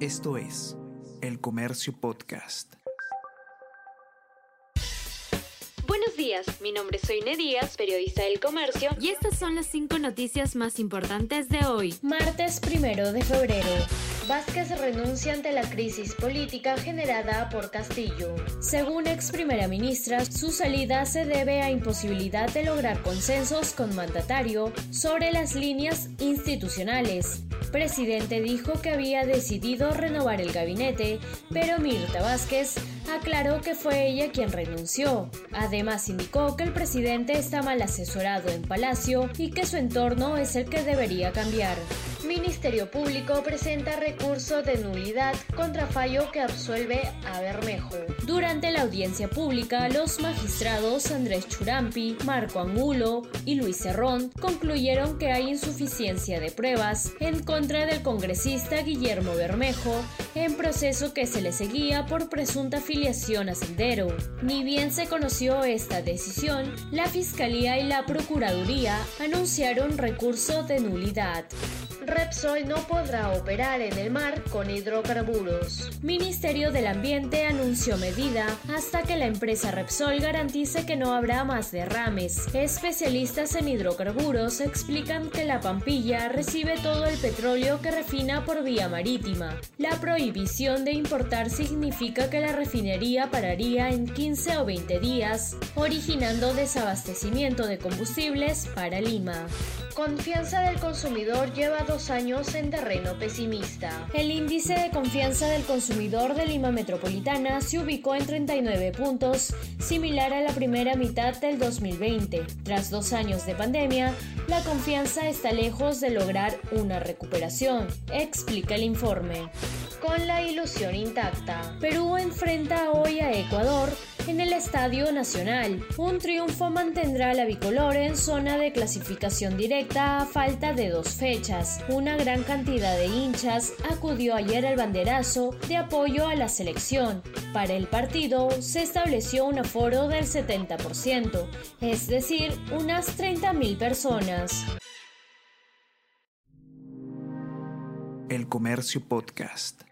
Esto es El Comercio Podcast. Buenos días, mi nombre es Soine Díaz, periodista del comercio, y estas son las cinco noticias más importantes de hoy, martes primero de febrero. Vázquez renuncia ante la crisis política generada por Castillo. Según ex primera ministra, su salida se debe a imposibilidad de lograr consensos con mandatario sobre las líneas institucionales. Presidente dijo que había decidido renovar el gabinete, pero Mirta Vázquez aclaró que fue ella quien renunció. Además indicó que el presidente está mal asesorado en Palacio y que su entorno es el que debería cambiar. Ministerio Público presenta recurso de nulidad contra fallo que absuelve a Bermejo. La audiencia pública, los magistrados Andrés Churampi, Marco Angulo y Luis Cerrón concluyeron que hay insuficiencia de pruebas en contra del congresista Guillermo Bermejo en proceso que se le seguía por presunta afiliación a Sendero. Ni bien se conoció esta decisión, la Fiscalía y la Procuraduría anunciaron recurso de nulidad. Repsol no podrá operar en el mar con hidrocarburos. Ministerio del Ambiente anunció medida hasta que la empresa Repsol garantice que no habrá más derrames. Especialistas en hidrocarburos explican que la Pampilla recibe todo el petróleo que refina por vía marítima. La prohibición de importar significa que la refinería pararía en 15 o 20 días, originando desabastecimiento de combustibles para Lima. Confianza del consumidor lleva dos años en terreno pesimista. El índice de confianza del consumidor de Lima Metropolitana se ubicó en 39 puntos, similar a la primera mitad del 2020. Tras dos años de pandemia, la confianza está lejos de lograr una recuperación, explica el informe. Con la ilusión intacta, Perú enfrenta hoy a Ecuador en el Estadio Nacional. Un triunfo mantendrá la bicolor en zona de clasificación directa a falta de dos fechas. Una gran cantidad de hinchas acudió ayer al banderazo de apoyo a la selección. Para el partido se estableció un aforo del 70%, es decir, unas 30.000 personas. El Comercio Podcast.